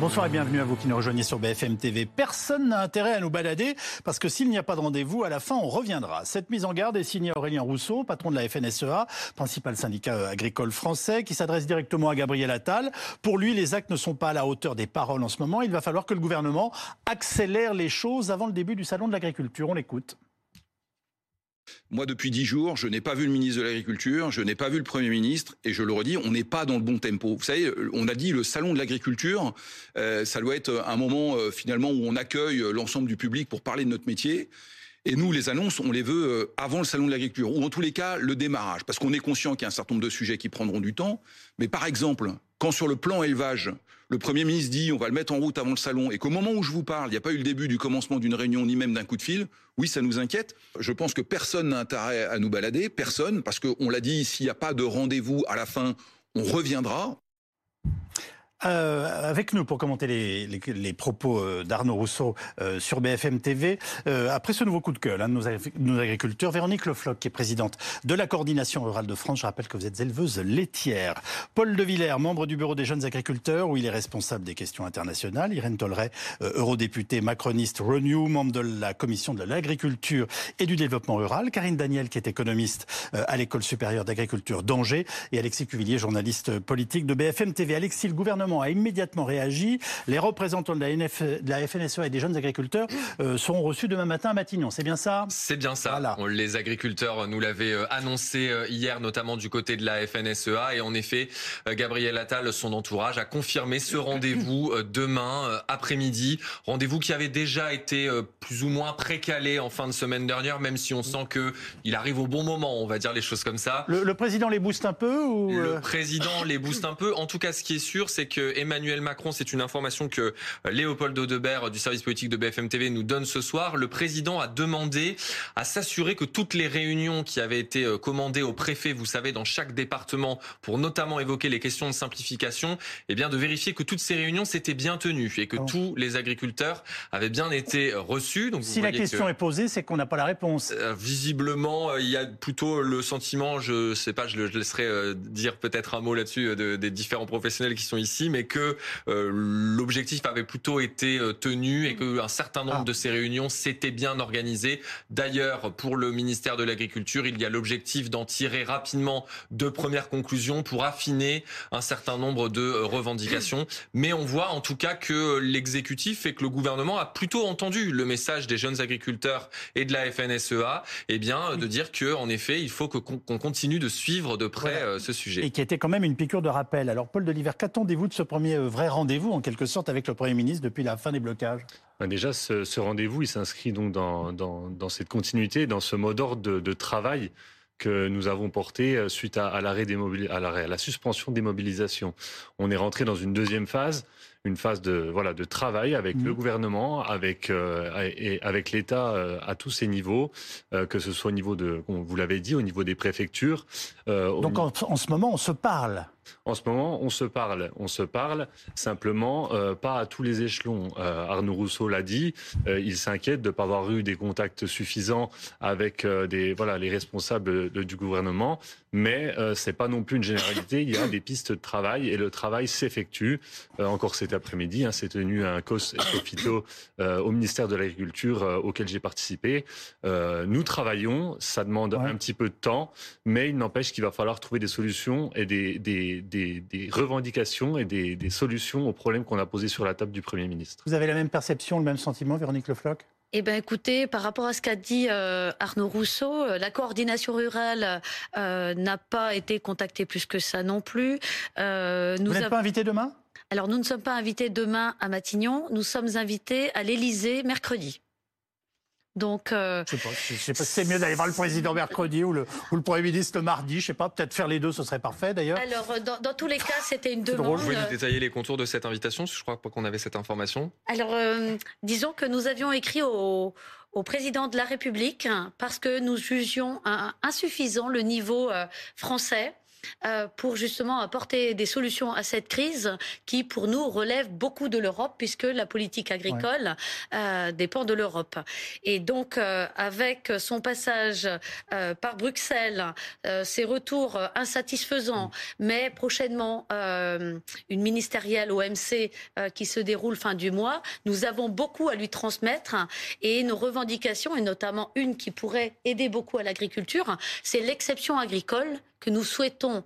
Bonsoir et bienvenue à vous qui nous rejoignez sur BFM TV. Personne n'a intérêt à nous balader parce que s'il n'y a pas de rendez-vous, à la fin, on reviendra. Cette mise en garde est signée Aurélien Rousseau, patron de la FNSEA, principal syndicat agricole français, qui s'adresse directement à Gabriel Attal. Pour lui, les actes ne sont pas à la hauteur des paroles en ce moment. Il va falloir que le gouvernement accélère les choses avant le début du salon de l'agriculture. On l'écoute. Moi, depuis dix jours, je n'ai pas vu le ministre de l'Agriculture, je n'ai pas vu le Premier ministre, et je le redis, on n'est pas dans le bon tempo. Vous savez, on a dit le salon de l'agriculture, euh, ça doit être un moment euh, finalement où on accueille l'ensemble du public pour parler de notre métier. Et nous, les annonces, on les veut euh, avant le salon de l'agriculture, ou en tous les cas, le démarrage, parce qu'on est conscient qu'il y a un certain nombre de sujets qui prendront du temps. Mais par exemple, quand sur le plan élevage, le Premier ministre dit on va le mettre en route avant le salon, et qu'au moment où je vous parle, il n'y a pas eu le début du commencement d'une réunion, ni même d'un coup de fil, oui, ça nous inquiète. Je pense que personne n'a intérêt à nous balader, personne, parce qu'on l'a dit, s'il n'y a pas de rendez-vous à la fin, on reviendra. Euh, avec nous pour commenter les, les, les propos euh, d'Arnaud Rousseau euh, sur BFM TV. Euh, après ce nouveau coup de gueule hein, de nos, agriculteurs, Véronique Lefloc, qui est présidente de la coordination rurale de France. Je rappelle que vous êtes éleveuse laitière. Paul De Villers, membre du bureau des jeunes agriculteurs, où il est responsable des questions internationales. Irène Tolleret, euh, eurodéputée macroniste Renew, membre de la commission de l'agriculture et du développement rural. Karine Daniel, qui est économiste à l'école supérieure d'agriculture d'Angers. Et Alexis Cuvillier, journaliste politique de BFM TV. Alexis, le gouvernement gouvernement a immédiatement réagi. Les représentants de la, NF, de la FNSEA et des jeunes agriculteurs euh, seront reçus demain matin à Matignon. C'est bien ça? C'est bien ça. Voilà. Les agriculteurs nous l'avaient euh, annoncé euh, hier, notamment du côté de la FNSEA. Et en effet, Gabriel Attal, son entourage, a confirmé ce rendez-vous demain après-midi. Rendez-vous qui avait déjà été plus ou moins précalé en fin de semaine dernière, même si on sent que il arrive au bon moment, on va dire les choses comme ça. Le, le président les booste un peu ou Le président les booste un peu. En tout cas, ce qui est sûr, c'est que Emmanuel Macron, c'est une information que euh, Léopold Audebert du service politique de BFM TV nous donne ce soir. Le président a demandé à s'assurer que toutes les réunions qui avaient été euh, commandées au préfet, vous savez, dans chaque département, pour notamment évoquer les questions de simplification, eh bien de vérifier que toutes ces réunions s'étaient bien tenues et que oh. tous les agriculteurs avaient bien été reçus. Donc si la question que, est posée, c'est qu'on n'a pas la réponse. Euh, visiblement, il y a plutôt le sentiment, je sais pas, je le laisserai euh, dire peut-être un mot là-dessus de, des différents professionnels qui sont ici, mais que euh, l'objectif avait plutôt été euh, tenu et qu'un certain nombre ah. de ces réunions s'étaient bien organisées. D'ailleurs, pour le ministère de l'Agriculture, il y a l'objectif d'en tirer rapidement de premières conclusions pour affiner un certain nombre de euh, revendications. Mais on voit en tout cas que l'exécutif et que le gouvernement a plutôt entendu le message des jeunes agriculteurs et de la FNSEA, et eh bien de dire que en effet, il faut qu'on continue de suivre de près voilà. ce sujet. Et qui était quand même une piqûre de rappel. Alors Paul Deliver, qu'attendez-vous de ce premier euh, vrai rendez-vous, en quelque sorte, avec le Premier ministre depuis la fin des blocages? Ben Déjà, ce, ce rendez-vous, il s'inscrit donc dans, dans, dans, cette continuité, dans ce mot d'ordre de, de travail que nous avons porté euh, suite à, à l'arrêt à, à la suspension des mobilisations. On est rentré dans une deuxième phase une phase de voilà de travail avec mmh. le gouvernement, avec euh, et avec l'État euh, à tous ces niveaux, euh, que ce soit au niveau de, vous l'avez dit, au niveau des préfectures. Donc en, en, ce moment, on se parle. En ce moment, on se parle, on se parle simplement euh, pas à tous les échelons. Euh, Arnaud Rousseau l'a dit, il s'inquiète de ne pas avoir eu des contacts suffisants avec des voilà les responsables de, du gouvernement, mais c'est pas non plus une généralité. Il y a des pistes de travail et le travail s'effectue. encore cet après-midi, hein, s'est tenu un COS Ecofito au ministère de l'Agriculture auquel j'ai participé. nous travaillons, ça demande ouais. un petit peu de temps, mais il n'empêche qu'il va falloir trouver des solutions et des, des, des, des revendications et des, des solutions aux problèmes qu'on a posés sur la table du Premier ministre. Vous avez la même perception, le même sentiment, Véronique Lefloc eh bien, écoutez, par rapport à ce qu'a dit euh, Arnaud Rousseau, euh, la coordination rurale euh, n'a pas été contactée plus que ça non plus. Euh, nous Vous n'êtes pas invité demain? Alors, nous ne sommes pas invités demain à Matignon. Nous sommes invités à l'Élysée mercredi. Donc, euh, je sais pas, je sais pas si c'est mieux d'aller voir le président mercredi ou le, ou le Premier ministre le mardi. Je sais pas, peut-être faire les deux, ce serait parfait d'ailleurs. Alors, dans, dans, tous les cas, c'était une demande. Vous pouvez nous détailler les contours de cette invitation Je crois pas qu'on avait cette information. Alors, euh, disons que nous avions écrit au, au président de la République parce que nous jugions insuffisant le niveau euh, français euh, pour justement apporter des solutions à cette crise qui, pour nous, relève beaucoup de l'Europe puisque la politique agricole euh, dépend de l'Europe. Et donc, euh, avec son passage euh, par Bruxelles, euh, ses retours insatisfaisants, mm. mais prochainement une ministérielle OMC qui se déroule fin du mois, nous avons beaucoup à lui transmettre et nos revendications, et notamment une qui pourrait aider beaucoup à l'agriculture, c'est l'exception agricole que nous souhaitons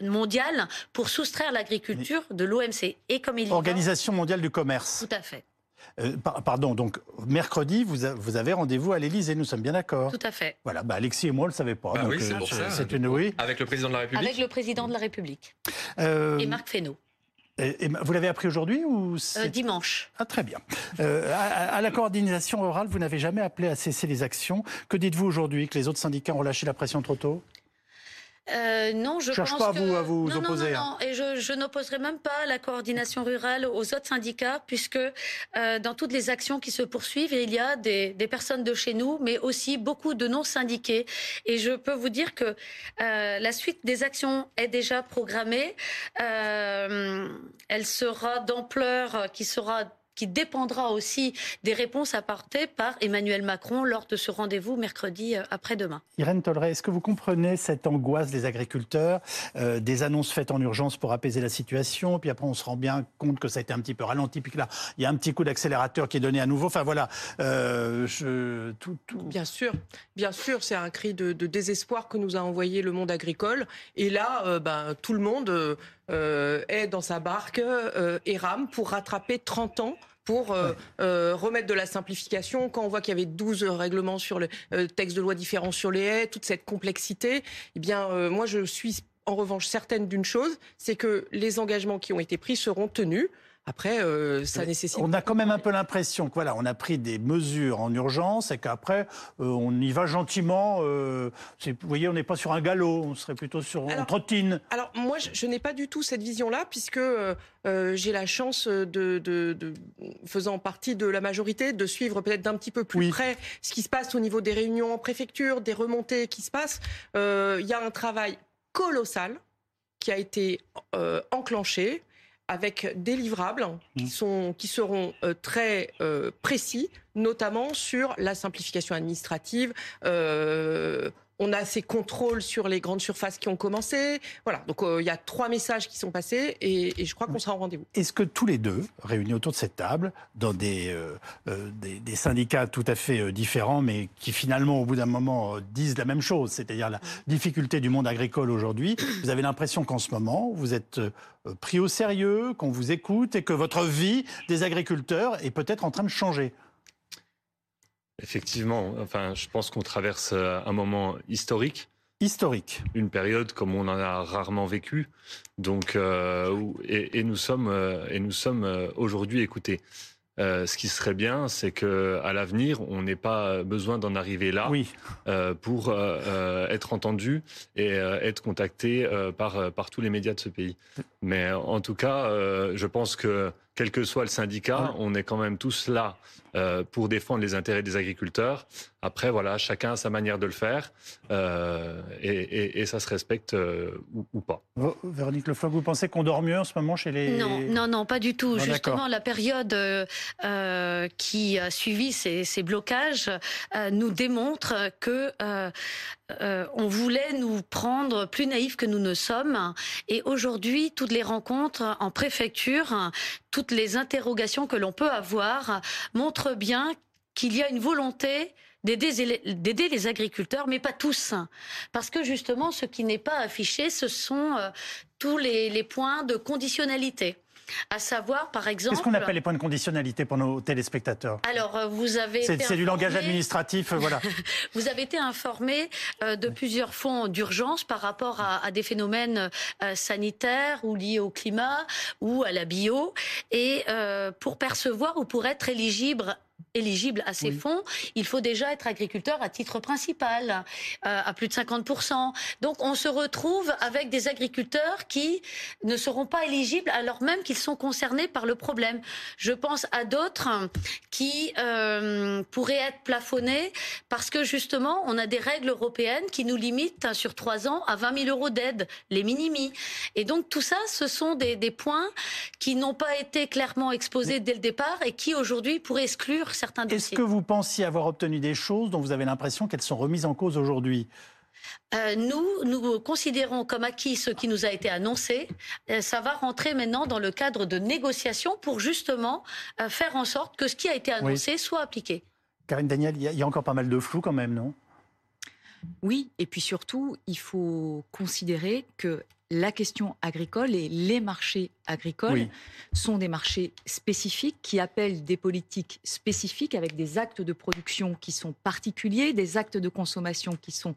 mondiale pour soustraire l'agriculture de l'OMC. Et comme il Organisation mondiale du commerce. Tout à fait. Euh, pardon, donc mercredi, vous, vous avez rendez-vous à l'Élysée, nous sommes bien d'accord Tout à fait. Voilà, bah Alexis et moi, on ne le savait pas. Bah oui, c'est euh, C'est une oui. Avec le président de la République Avec le président de la République. Euh, et Marc Fesneau. Et, vous l'avez appris aujourd'hui ou Dimanche. Ah, très bien. à, la coordination orale, vous n'avez jamais appelé à cesser les actions. Que dites-vous aujourd'hui Que les autres syndicats ont relâché la pression trop tôt? Euh, non, je, cherche pense pas à vous, à vous non, opposer. Non, non, Et je, je n'opposerai même pas la coordination rurale aux autres syndicats, puisque euh, dans toutes les actions qui se poursuivent, il y a des, des, personnes de chez nous, mais aussi beaucoup de non syndiqués. Et je peux vous dire que euh, la suite des actions est déjà programmée. Elle sera d'ampleur qui sera qui dépendra aussi des réponses apportées par Emmanuel Macron lors de ce rendez-vous mercredi euh, après-demain. Irène Tolleret, est-ce que vous comprenez cette angoisse des agriculteurs, euh, des annonces faites en urgence pour apaiser la situation, puis après on se rend bien compte que ça a été un petit peu ralenti, puis que là il y a un petit coup d'accélérateur qui est donné à nouveau. Enfin voilà, euh, je, tout, tout... Bien sûr, bien sûr, c'est un cri de, désespoir que nous a envoyé le monde agricole. Et là, ben, tout le monde est dans sa barque et rame pour rattraper 30 ans pour euh, euh, remettre de la simplification. Quand on voit qu'il y avait 12 règlements sur le euh, texte de loi différents sur les haies, toute cette complexité, eh bien, moi, je suis en revanche certaine d'une chose, c'est que les engagements qui ont été pris seront tenus. Après, euh, ça nécessite. On a quand même un peu l'impression que voilà, on a pris des mesures en urgence et qu'après, euh, on y va gentiment. Euh, vous voyez, on n'est pas sur un galop, on serait plutôt sur une trottine. Alors moi, je, n'ai pas du tout cette vision-là, puisque j'ai la chance de, faisant partie de la majorité, de suivre peut-être d'un petit peu plus près ce qui se passe au niveau des réunions en préfecture, des remontées qui se passent. Il y a un travail colossal qui a été enclenché avec des livrables qui, mmh. sont, qui seront euh, très euh, précis, notamment sur la simplification administrative. Euh, on a ces contrôles sur les grandes surfaces qui ont commencé. Voilà, donc il y a trois messages qui sont passés et, je crois qu'on sera en rendez-vous. Est-ce que tous les deux, réunis autour de cette table, dans des, des, syndicats tout à fait différents, mais qui finalement, au bout d'un moment, disent la même chose, c'est-à-dire la difficulté du monde agricole aujourd'hui, vous avez l'impression qu'en ce moment, vous êtes euh, pris au sérieux, qu'on vous écoute et que votre vie des agriculteurs est peut-être en train de changer? Effectivement, enfin, je pense qu'on traverse euh, un moment historique. Historique. Une période comme on en a rarement vécu. Donc, euh, et, nous sommes, et nous sommes aujourd'hui écoutés. Euh, ce qui serait bien, c'est que à l'avenir, on n'ait pas besoin d'en arriver là euh, pour euh, être entendu et être contacté par par tous les médias de ce pays. Mais en tout cas, je pense que quel que soit le syndicat, on est quand même tous là euh, pour défendre les intérêts des agriculteurs. Après, voilà, chacun a sa manière de le faire euh, et, ça se respecte euh, ou, pas. Véronique Lefloc, vous pensez qu'on dort mieux en ce moment chez les... Non, non, non, pas du tout. Justement, la période qui a suivi ces, ces blocages nous démontre que on voulait nous prendre plus naïfs que nous ne sommes. Et aujourd'hui, toutes les rencontres en préfecture, toutes les interrogations que l'on peut avoir montrent bien qu'il y a une volonté d'aider les agriculteurs, mais pas tous. Parce que justement, ce qui n'est pas affiché, ce sont euh, tous les points de conditionnalité à savoir par exemple. Qu'est-ce qu'on appelle les points de conditionnalité pour nos téléspectateurs Alors euh, vous avez. C'est du langage administratif, euh, voilà. vous avez été informé euh, de plusieurs fonds d'urgence par rapport à, des phénomènes sanitaires ou liés au climat ou à la bio, et pour percevoir ou pour être éligible éligible à ces fonds, il faut déjà être agriculteur à titre principal, euh, à plus de 50%. Donc on se retrouve avec des agriculteurs qui ne seront pas éligibles alors même qu'ils sont concernés par le problème. Je pense à d'autres qui euh, pourraient être plafonnés parce que justement on a des règles européennes qui nous limitent hein, sur trois ans à 20 000 euros d'aide, les minimis. Et donc tout ça, ce sont des, des points qui n'ont pas été clairement exposés dès le départ et qui aujourd'hui pourraient exclure est-ce que vous pensiez avoir obtenu des choses dont vous avez l'impression qu'elles sont remises en cause aujourd'hui? Euh, nous, nous considérons comme acquis ce qui nous a été annoncé. Euh, ça va rentrer maintenant dans le cadre de négociations pour justement euh, faire en sorte que ce qui a été annoncé soit appliqué. Karine Daniel, il y, a encore pas mal de flou quand même, non? Oui, et puis surtout, il faut considérer que la question agricole et les marchés agricoles sont des marchés spécifiques qui appellent des politiques spécifiques avec des actes de production qui sont particuliers, des actes de consommation qui sont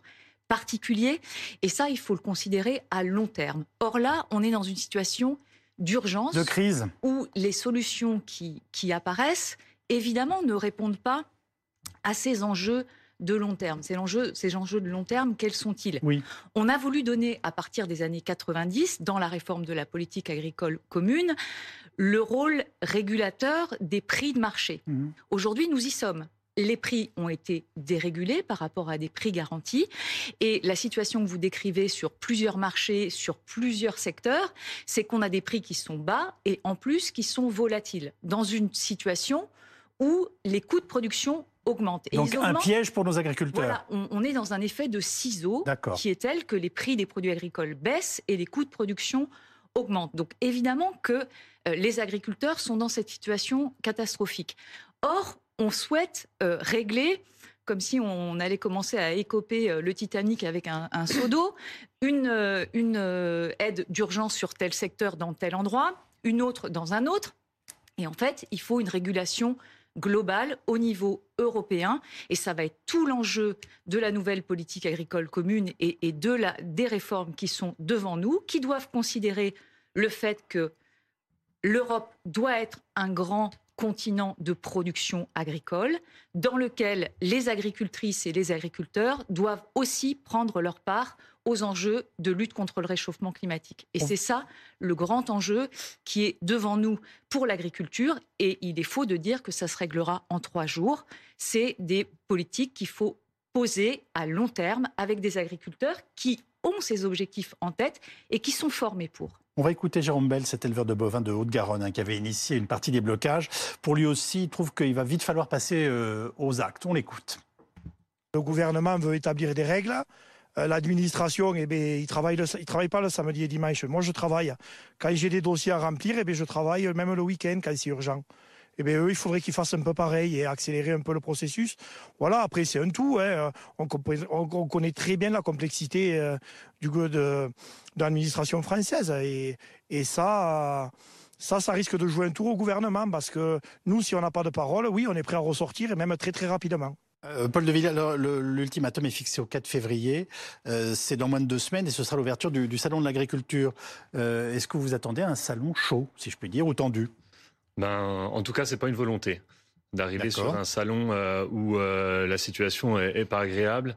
particuliers. Et ça, il faut le considérer à long terme. Or là, on est dans une situation d'urgence. De crise. Où les solutions qui, qui apparaissent, évidemment, ne répondent pas à ces enjeux de long terme. Ces enjeux, ces enjeux de long terme, quels sont-ils? Oui. On a voulu donner, à partir des années 90, dans la réforme de la politique agricole commune, le rôle régulateur des prix de marché. Mhm. Aujourd'hui, nous y sommes les prix ont été dérégulés par rapport à des prix garantis. Et la situation que vous décrivez sur plusieurs marchés, sur plusieurs secteurs, c'est qu'on a des prix qui sont bas et en plus qui sont volatiles. Dans une situation où les coûts de production augmente. Donc un piège pour nos agriculteurs. Voilà, on, est dans un effet de ciseau qui est tel que les prix des produits agricoles baissent et les coûts de production augmentent. Donc évidemment que euh, les agriculteurs sont dans cette situation catastrophique. Or, on souhaite euh, régler comme si on allait commencer à écoper euh, le Titanic avec un, seau d'eau, une, une aide d'urgence sur tel secteur dans tel endroit, une autre dans un autre. Et en fait, il faut une régulation globale au niveau européen. Et ça va être tout l'enjeu de la nouvelle politique agricole commune et, de la, des réformes qui sont devant nous, qui doivent considérer le fait que l'Europe doit être un grand continent de production agricole dans lequel les agricultrices et les agriculteurs doivent aussi prendre leur part aux enjeux de lutte contre le réchauffement climatique. Et c'est ça le grand enjeu qui est devant nous pour l'agriculture. Et il est faux de dire que ça se réglera en trois jours. C'est des politiques qu'il faut poser à long terme avec des agriculteurs qui ont ces objectifs en tête et qui sont formés pour. On va écouter Jérôme Bell, cet éleveur de bovins de Haute-Garonne, hein, qui avait initié une partie des blocages. Pour lui aussi, il trouve qu'il va vite falloir passer euh, aux actes. On l'écoute. Le gouvernement veut établir des règles. Euh, l'administration, eh bien, il travaille, travaille pas le samedi et dimanche. Moi, je travaille. Quand j'ai des dossiers à remplir, eh bien, je travaille même le week-end quand c'est urgent. Eh bien, eux, il faudrait qu'ils fassent un peu pareil et accélérer un peu le processus. Voilà, après, c'est un tout. Hein. On, on, connaît très bien la complexité euh, du, de, de l'administration française. Et, et ça, ça, ça risque de jouer un tour au gouvernement parce que nous, si on n'a pas de parole, oui, on est prêt à ressortir et même très, très rapidement. Euh, Paul de Villers, l'ultimatum est fixé au 4 février. Euh, c'est dans moins de deux semaines et ce sera l'ouverture du, salon de l'agriculture. Euh, est-ce que vous attendez un salon chaud, si je puis dire, ou tendu? Ben, En tout cas, c'est pas une volonté d'arriver sur un salon où la situation est, pas agréable.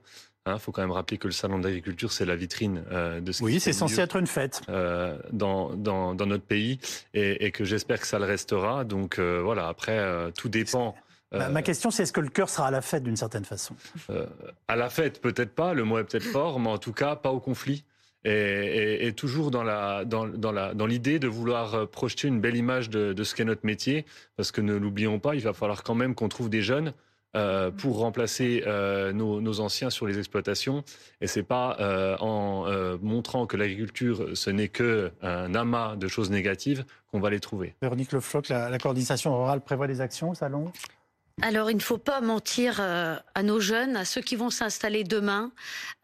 Il hein, faut quand même rappeler que le salon de l'agriculture, c'est la vitrine de ce Oui, c'est censé être une fête. dans, dans, dans, notre pays et, et que j'espère que ça le restera. Donc voilà, après, tout dépend ma euh, question, c'est est-ce que le cœur sera à la fête d'une certaine façon? Euh, À la fête, peut-être pas, le mot est peut-être fort, mais en tout cas, pas au conflit. Et, toujours dans la dans, dans la dans l'idée de vouloir euh, projeter une belle image de, de ce qu'est notre métier, parce que ne l'oublions pas, il va falloir quand même qu'on trouve des jeunes euh, pour remplacer euh, nos, nos, anciens sur les exploitations. Et c'est pas euh, en montrant que l'agriculture ce n'est que un amas de choses négatives qu'on va les trouver. Véronique Le Floch, la, la coordination rurale prévoit des actions au salon? Alors, il ne faut pas mentir euh, à nos jeunes, à ceux qui vont s'installer demain.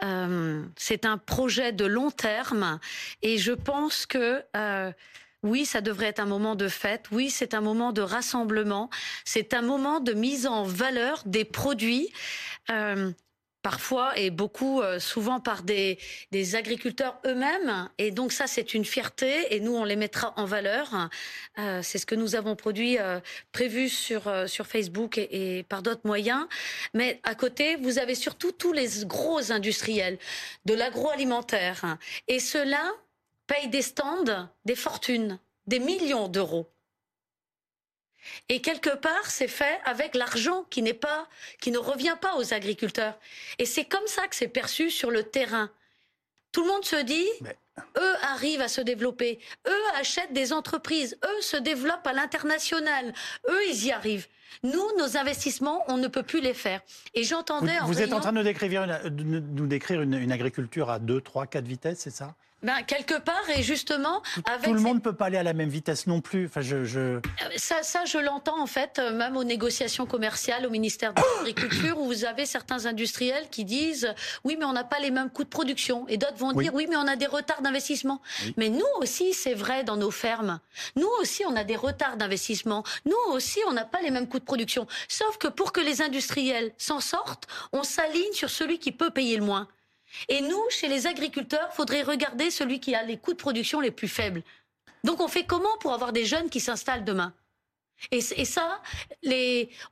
Euh, c'est un projet de long terme et je pense que euh, oui, ça devrait être un moment de fête. Oui, c'est un moment de rassemblement. C'est un moment de mise en valeur des produits. Parfois et beaucoup, euh, souvent par des, agriculteurs eux-mêmes. Et donc ça, c'est une fierté et nous, on les mettra en valeur. Euh, c'est ce que nous avons produit, euh, prévu sur, sur Facebook et, et par d'autres moyens. Mais à côté, vous avez surtout tous les gros industriels de l'agroalimentaire. Et ceux-là payent des stands, des fortunes, des millions d'euros. Et quelque part, c'est fait avec l'argent qui n'est pas, qui ne revient pas aux agriculteurs. Et c'est comme ça que c'est perçu sur le terrain. Tout le monde se dit, eux arrivent à se développer, eux achètent des entreprises, eux se développent à l'international, eux ils y arrivent. Nous, nos investissements, on ne peut plus les faire. Et j'entendais. Vous, vous êtes en train de nous décrire une, nous décrire une, une agriculture à 2, 3, 4 vitesses, c'est ça? Ben, quelque part, et justement, avec tout le monde ne peut pas aller à la même vitesse non plus. Enfin, je, je... Euh, ça, ça, je l'entends en fait, euh, même aux négociations commerciales au ministère de l'Agriculture, où vous avez certains industriels qui disent oui, mais on n'a pas les mêmes coûts de production, et d'autres vont dire oui, mais on a des retards d'investissement. Mais nous aussi, c'est vrai dans nos fermes. Nous aussi, on a des retards d'investissement. Nous aussi, on n'a pas les mêmes coûts de production. Sauf que pour que les industriels s'en sortent, on s'aligne sur celui qui peut payer le moins. Et nous, chez les agriculteurs, faudrait regarder celui qui a les coûts de production les plus faibles. Donc on fait comment pour avoir des jeunes qui s'installent demain? Et, ça,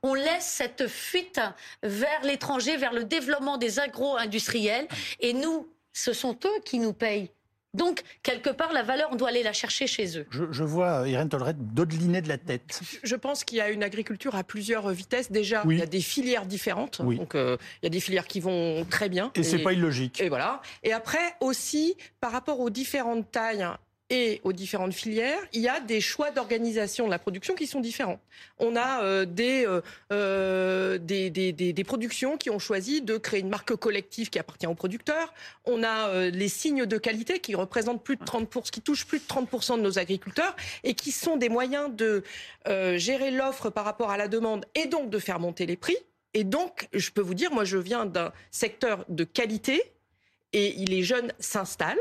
on laisse cette fuite vers l'étranger, vers le développement des agro-industriels. Et nous, ce sont eux qui nous payent. Donc, quelque part, la valeur, on doit aller la chercher chez eux. Je, vois Irène Tolret dodeliner de la tête. Je pense qu'il y a une agriculture à plusieurs vitesses. Déjà, il y a des filières différentes. Donc, euh, il y a des filières qui vont très bien. Et, et c'est pas illogique. Et voilà. Et après, aussi, par rapport aux différentes tailles et aux différentes filières, il y a des choix d'organisation de la production qui sont différents. On a euh, euh, euh, des, productions qui ont choisi de créer une marque collective qui appartient aux producteurs. On a les signes de qualité qui représentent plus de 30%, qui touchent plus de 30% de nos agriculteurs et qui sont des moyens de gérer l'offre par rapport à la demande et donc de faire monter les prix. Et donc, je peux vous dire, moi je viens d'un secteur de qualité et les jeunes s'installent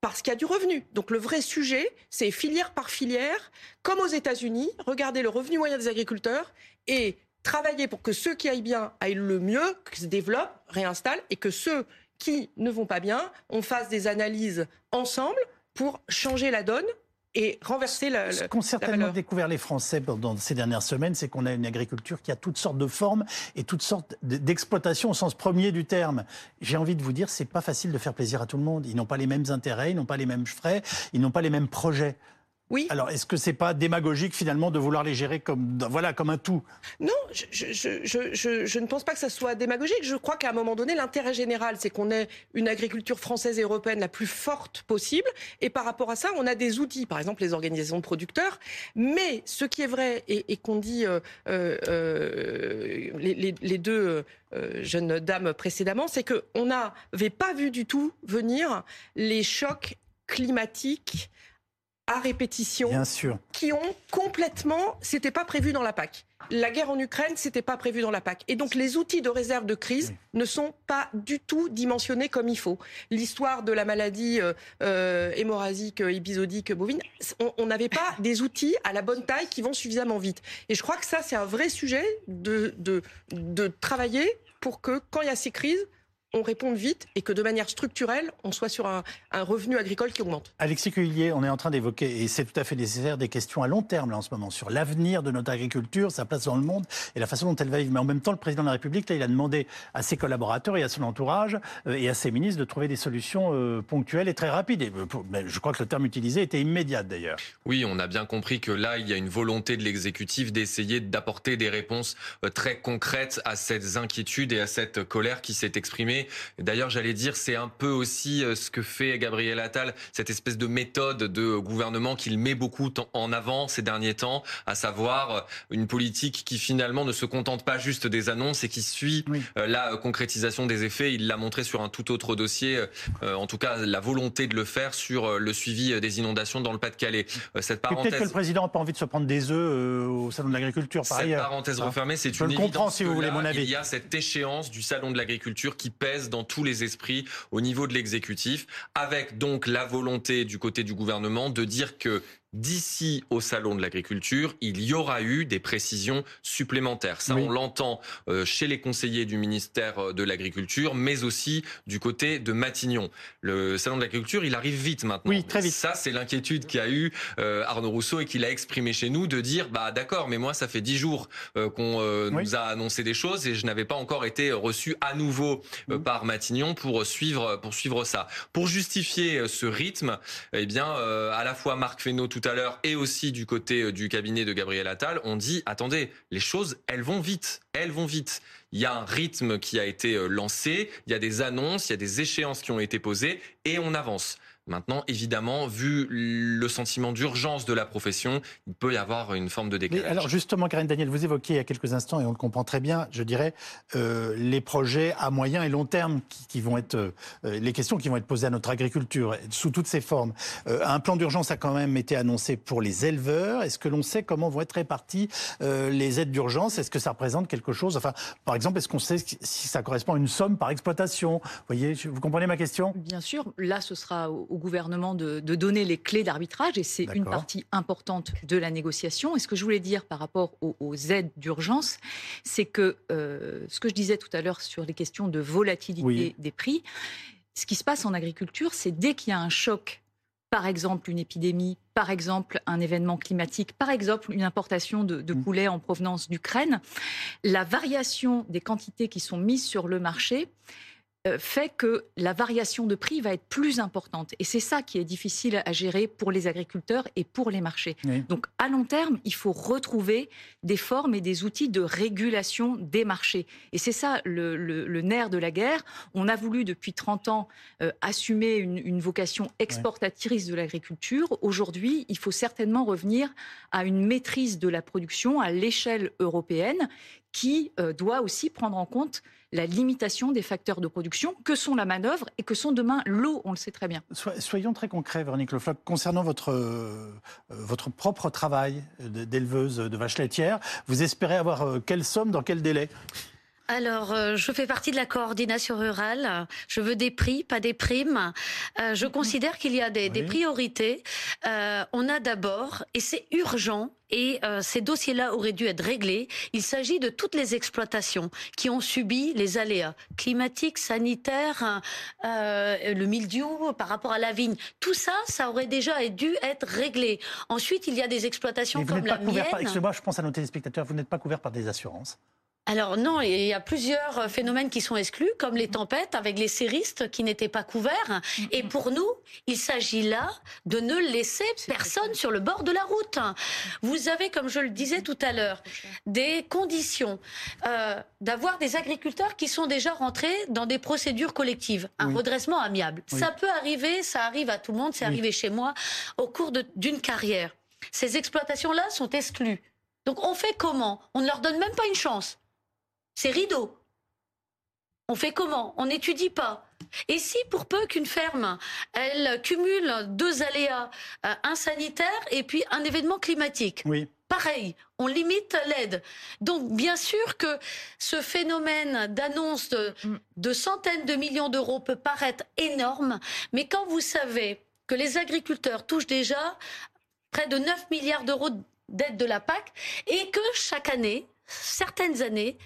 parce qu'il y a du revenu. Donc le vrai sujet, c'est filière par filière, comme aux États-Unis, regarder le revenu moyen des agriculteurs et travailler pour que ceux qui aillent bien aillent le mieux, se développent, réinstallent, et que ceux qui ne vont pas bien, on fasse des analyses ensemble pour changer la donne et renverser la, Ce qu'ont certainement découvert les Français pendant ces dernières semaines, c'est qu'on a une agriculture qui a toutes sortes de formes et toutes sortes d'exploitations au sens premier du terme. J'ai envie de vous dire, c'est pas facile de faire plaisir à tout le monde. Ils n'ont pas les mêmes intérêts, ils n'ont pas les mêmes frais, ils n'ont pas les mêmes projets. Oui. Alors, est-ce que c'est pas démagogique finalement de vouloir les gérer comme voilà comme un tout? Non, je, je, je, je, ne pense pas que ça soit démagogique. Je crois qu'à un moment donné, l'intérêt général, c'est qu'on ait une agriculture française et européenne la plus forte possible. Et par rapport à ça, on a des outils, par exemple les organisations de producteurs. Mais ce qui est vrai et, qu'on dit euh, euh, euh les, les, les, deux euh, jeunes dames précédemment, c'est qu'on n'avait pas vu du tout venir les chocs climatiques à répétition Bien sûr. qui ont complètement, c'était pas prévu dans la PAC. La guerre en Ukraine, c'était pas prévu dans la PAC. Et donc les outils de réserve de crise ne sont pas du tout dimensionnés comme il faut. L'histoire de la maladie euh, euh hémorragique euh, épisodique bovine, on n'avait pas des outils à la bonne taille qui vont suffisamment vite. Et je crois que ça, c'est un vrai sujet de, de, de travailler pour que quand il y a ces crises, on réponde vite et que de manière structurelle, on soit sur un, revenu agricole qui augmente. Alexis Cuillier, on est en train d'évoquer, et c'est tout à fait nécessaire, des questions à long terme là, en ce moment, sur l'avenir de notre agriculture, sa place dans le monde et la façon dont elle va vivre. Mais en même temps, le président de la République, là, il a demandé à ses collaborateurs et à son entourage euh, et à ses ministres de trouver des solutions euh, ponctuelles et très rapides. Et, euh, je crois que le terme utilisé était immédiat d'ailleurs. Oui, on a bien compris que là, il y a une volonté de l'exécutif d'essayer d'apporter des réponses très concrètes à ces inquiétudes et à cette colère qui s'est exprimée D'ailleurs, j'allais dire, c'est un peu aussi euh, ce que fait Gabriel Attal, cette espèce de méthode de gouvernement qu'il met beaucoup en avant ces derniers temps, à savoir euh, une politique qui finalement ne se contente pas juste des annonces et qui suit euh, la concrétisation des effets. Il l'a montré sur un tout autre dossier, en tout cas la volonté de le faire sur le suivi des inondations dans le Pas-de-Calais. Cette parenthèse. Peut-être que le président n'a pas envie de se prendre des œufs au salon de l'agriculture. Par cette parenthèse refermée, c'est une Je comprends si vous voulez mon avis. Il y a cette échéance du salon de l'agriculture qui dans tous les esprits au niveau de l'exécutif, avec donc la volonté du côté du gouvernement de dire que d'ici au salon de l'agriculture, il y aura eu des précisions supplémentaires. Ça, on l'entend euh, chez les conseillers du ministère euh, de l'Agriculture, mais aussi du côté de Matignon. Le salon de l'agriculture, il arrive vite maintenant. Oui, très vite. Ça, c'est l'inquiétude qu'a eu euh, Arnaud Rousseau et qu'il a exprimé chez nous de dire, bah d'accord, mais moi, ça fait dix jours qu'on nous a annoncé des choses et je n'avais pas encore été reçu à nouveau par Matignon pour suivre, pour suivre ça. Pour justifier ce rythme, eh bien, à la fois Marc Fesneau tout à l'heure et aussi du côté du cabinet de Gabriel Attal, on dit, attendez, les choses, elles vont vite, elles vont vite. Il y a un rythme qui a été lancé, il y a des annonces, il y a des échéances qui ont été posées et on avance. Maintenant, évidemment, vu le sentiment d'urgence de la profession, il peut y avoir une forme de décalage. alors justement, Karine Daniel, vous évoquiez il y a quelques instants, et on le comprend très bien, je dirais, euh, les projets à moyen et long terme qui, vont être, euh, les questions qui vont être posées à notre agriculture sous toutes ses formes. Euh, un plan d'urgence a quand même été annoncé pour les éleveurs. Est-ce que l'on sait comment vont être réparties les aides d'urgence? Est-ce que ça représente quelque chose? Enfin, par exemple, est-ce qu'on sait si ça correspond à une somme par exploitation? Vous voyez, vous comprenez ma question? Bien sûr. Là, ce sera au gouvernement de, donner les clés d'arbitrage et c'est une partie importante de la négociation. Et ce que je voulais dire par rapport aux, aides d'urgence, c'est que euh, ce que je disais tout à l'heure sur les questions de volatilité des prix, ce qui se passe en agriculture, c'est dès qu'il y a un choc par exemple une épidémie, par exemple un événement climatique, par exemple une importation de, de mm. poulet en provenance d'Ukraine, la variation des quantités qui sont mises sur le marché fait que la variation de prix va être plus importante. Et c'est ça qui est difficile à gérer pour les agriculteurs et pour les marchés. Donc à long terme, il faut retrouver des formes et des outils de régulation des marchés. Et c'est ça le, nerf de la guerre. On a voulu depuis 30 ans euh, assumer une, vocation exportatrice de l'agriculture. Aujourd'hui, il faut certainement revenir à une maîtrise de la production à l'échelle européenne qui euh, doit aussi prendre en compte la limitation des facteurs de production, que sont la manœuvre et que sont demain l'eau, on le sait très bien. Soyons très concrets, Véronique Lefloc, concernant votre, euh, votre propre travail d'éleveuse de vaches laitières, vous espérez avoir euh, quelle somme dans quel délai? Alors, euh, je fais partie de la coordination rurale. Je veux des prix, pas des primes. je mhm. considère qu'il y a des, priorités. on a d'abord, et c'est urgent, et euh, ces dossiers-là auraient dû être réglés. Il s'agit de toutes les exploitations qui ont subi les aléas climatiques, sanitaires, euh, le mildiou par rapport à la vigne. Tout ça, ça aurait déjà dû être réglé. Ensuite, il y a des exploitations comme la mienne. Excusez-moi, je pense à nos téléspectateurs, vous n'êtes pas couvert par des assurances alors non, il y a plusieurs phénomènes qui sont exclus, comme les tempêtes avec les séristes qui n'étaient pas couverts. Et pour nous, il s'agit là de ne laisser personne sur le bord de la route. Vous avez, comme je le disais tout à l'heure, des conditions euh, d'avoir des agriculteurs qui sont déjà rentrés dans des procédures collectives, un redressement amiable. Ça peut arriver, ça arrive à tout le monde, c'est arrivé chez moi au cours d'une carrière. Ces exploitations-là sont exclues. Donc on fait comment? On ne leur donne même pas une chance c'est rideau. On fait comment? On n'étudie pas. Et si pour peu qu'une ferme, elle cumule deux aléas, euh, un sanitaire et puis un événement climatique? Oui. Pareil, on limite l'aide. Donc bien sûr que ce phénomène d'annonce de, de, centaines de millions d'euros peut paraître énorme, mais quand vous savez que les agriculteurs touchent déjà près de 9 milliards d'euros d'aide de la PAC et que chaque année, certaines années,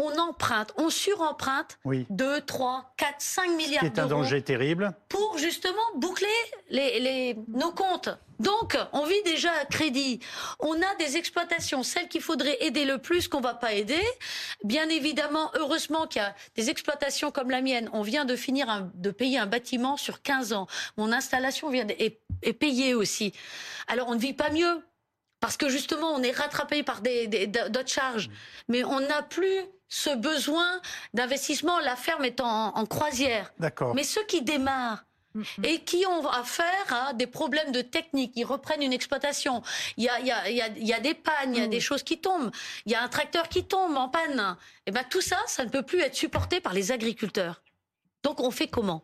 on emprunte, on suremprunte 2, 3, 4, 5 milliards d'euros. C'est un danger terrible. Pour justement boucler les, nos comptes. Donc, on vit déjà à crédit. On a des exploitations, celles qu'il faudrait aider le plus, qu'on va pas aider. Bien évidemment, heureusement qu'il y a des exploitations comme la mienne. On vient de finir de payer un bâtiment sur 15 ans. Mon installation vient est, est payée aussi. Alors, on ne vit pas mieux parce que justement, on est rattrapé par d'autres charges. Mmh. Mais on n'a plus ce besoin d'investissement. La ferme est en, croisière. D'accord. Mais ceux qui démarrent, mmh, mmh. et qui ont affaire à des problèmes de technique, ils reprennent une exploitation. Il y a, des pannes, il y a des choses qui tombent, il y a un tracteur qui tombe en panne. Et eh ben tout ça, ça ne peut plus être supporté par les agriculteurs. Donc on fait comment?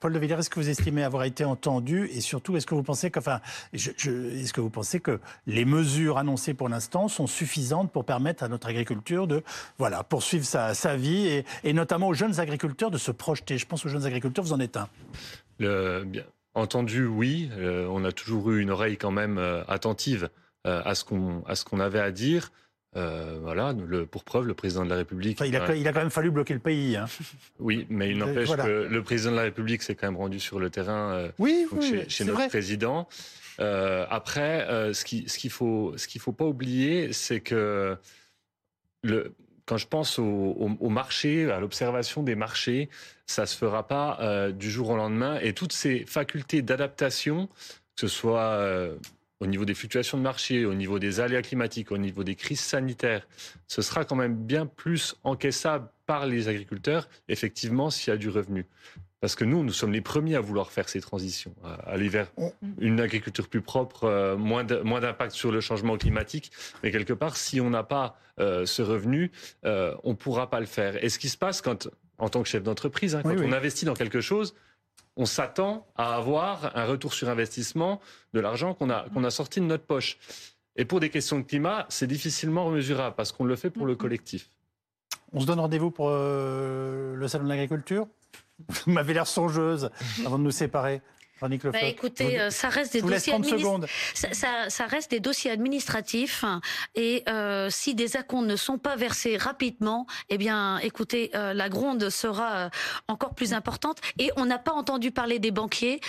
Paul de Villers, est-ce que vous estimez avoir été entendu et surtout, est-ce que vous pensez que, enfin, est-ce que vous pensez que les mesures annoncées pour l'instant sont suffisantes pour permettre à notre agriculture de, voilà, poursuivre sa, vie et, notamment aux jeunes agriculteurs de se projeter? Je pense aux jeunes agriculteurs, vous en êtes un. Bien, Entendu, oui. on a toujours eu une oreille quand même attentive à ce qu'on à ce qu'on avait à dire. Euh, voilà, le, pour preuve, le président de la République. il, a, il, a, quand même fallu bloquer le pays. Hein. Oui, mais il n'empêche que le président de la République s'est quand même rendu sur le terrain euh, oui, chez, notre président. Euh, après, ce qu'il ce qu'il faut, ce qu'il faut pas oublier, c'est que le, quand je pense au, au, au marché, à l'observation des marchés, ça se fera pas du jour au lendemain. Et toutes ces facultés d'adaptation, que ce soit au niveau des fluctuations de marché, au niveau des aléas climatiques, au niveau des crises sanitaires, ce sera quand même bien plus encaissable par les agriculteurs, effectivement, s'il y a du revenu. Parce que nous, nous sommes les premiers à vouloir faire ces transitions, à aller vers une agriculture plus propre, euh, moins d'impact sur le changement climatique. Mais quelque part, si on n'a pas euh, ce revenu, euh, on ne pourra pas le faire. Et ce qui se passe quand, en tant que chef d'entreprise, hein, quand on investit dans quelque chose, on s'attend à avoir un retour sur investissement de l'argent qu'on a, qu'on a sorti de notre poche. Et pour des questions de climat, c'est difficilement mesurable parce qu'on le fait pour le collectif. On se donne rendez-vous pour euh, le salon de l'agriculture? Vous m'avez l'air songeuse avant de nous séparer. Bah, écoutez, euh, ça reste des dossiers ça, ça, reste des dossiers administratifs et euh, si des acomptes ne sont pas versés rapidement, eh bien, écoutez, euh, la gronde sera encore plus importante. Et on n'a pas entendu parler des banquiers.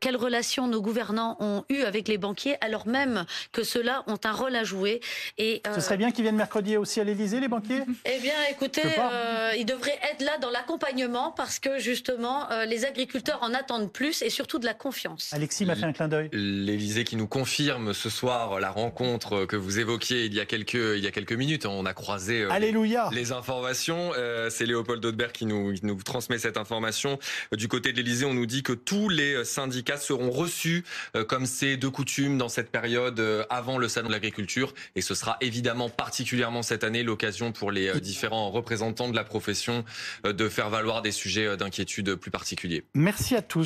quelles relations nos gouvernants ont eues avec les banquiers, alors même que ceux-là ont un rôle à jouer. Et ce serait bien qu'ils viennent mercredi aussi à l'Élysée, les banquiers? Eh bien, écoutez, ils devraient être là dans l'accompagnement parce que justement, les agriculteurs en attendent plus et surtout de la confiance. Alexis m'a fait un clin d'œil. L'Élysée qui nous confirme ce soir la rencontre que vous évoquiez il y a quelques, il y a quelques minutes. On a croisé euh, Alléluia. Les, informations. Euh, c'est Léopold Audebert qui nous, nous transmet cette information. Du côté de l'Élysée, on nous dit que tous les syndicats seront reçus euh, comme c'est de coutume dans cette période avant le salon de l'agriculture. Et ce sera évidemment particulièrement cette année l'occasion pour les différents représentants de la profession de faire valoir des sujets d'inquiétude plus particuliers. Merci à tous.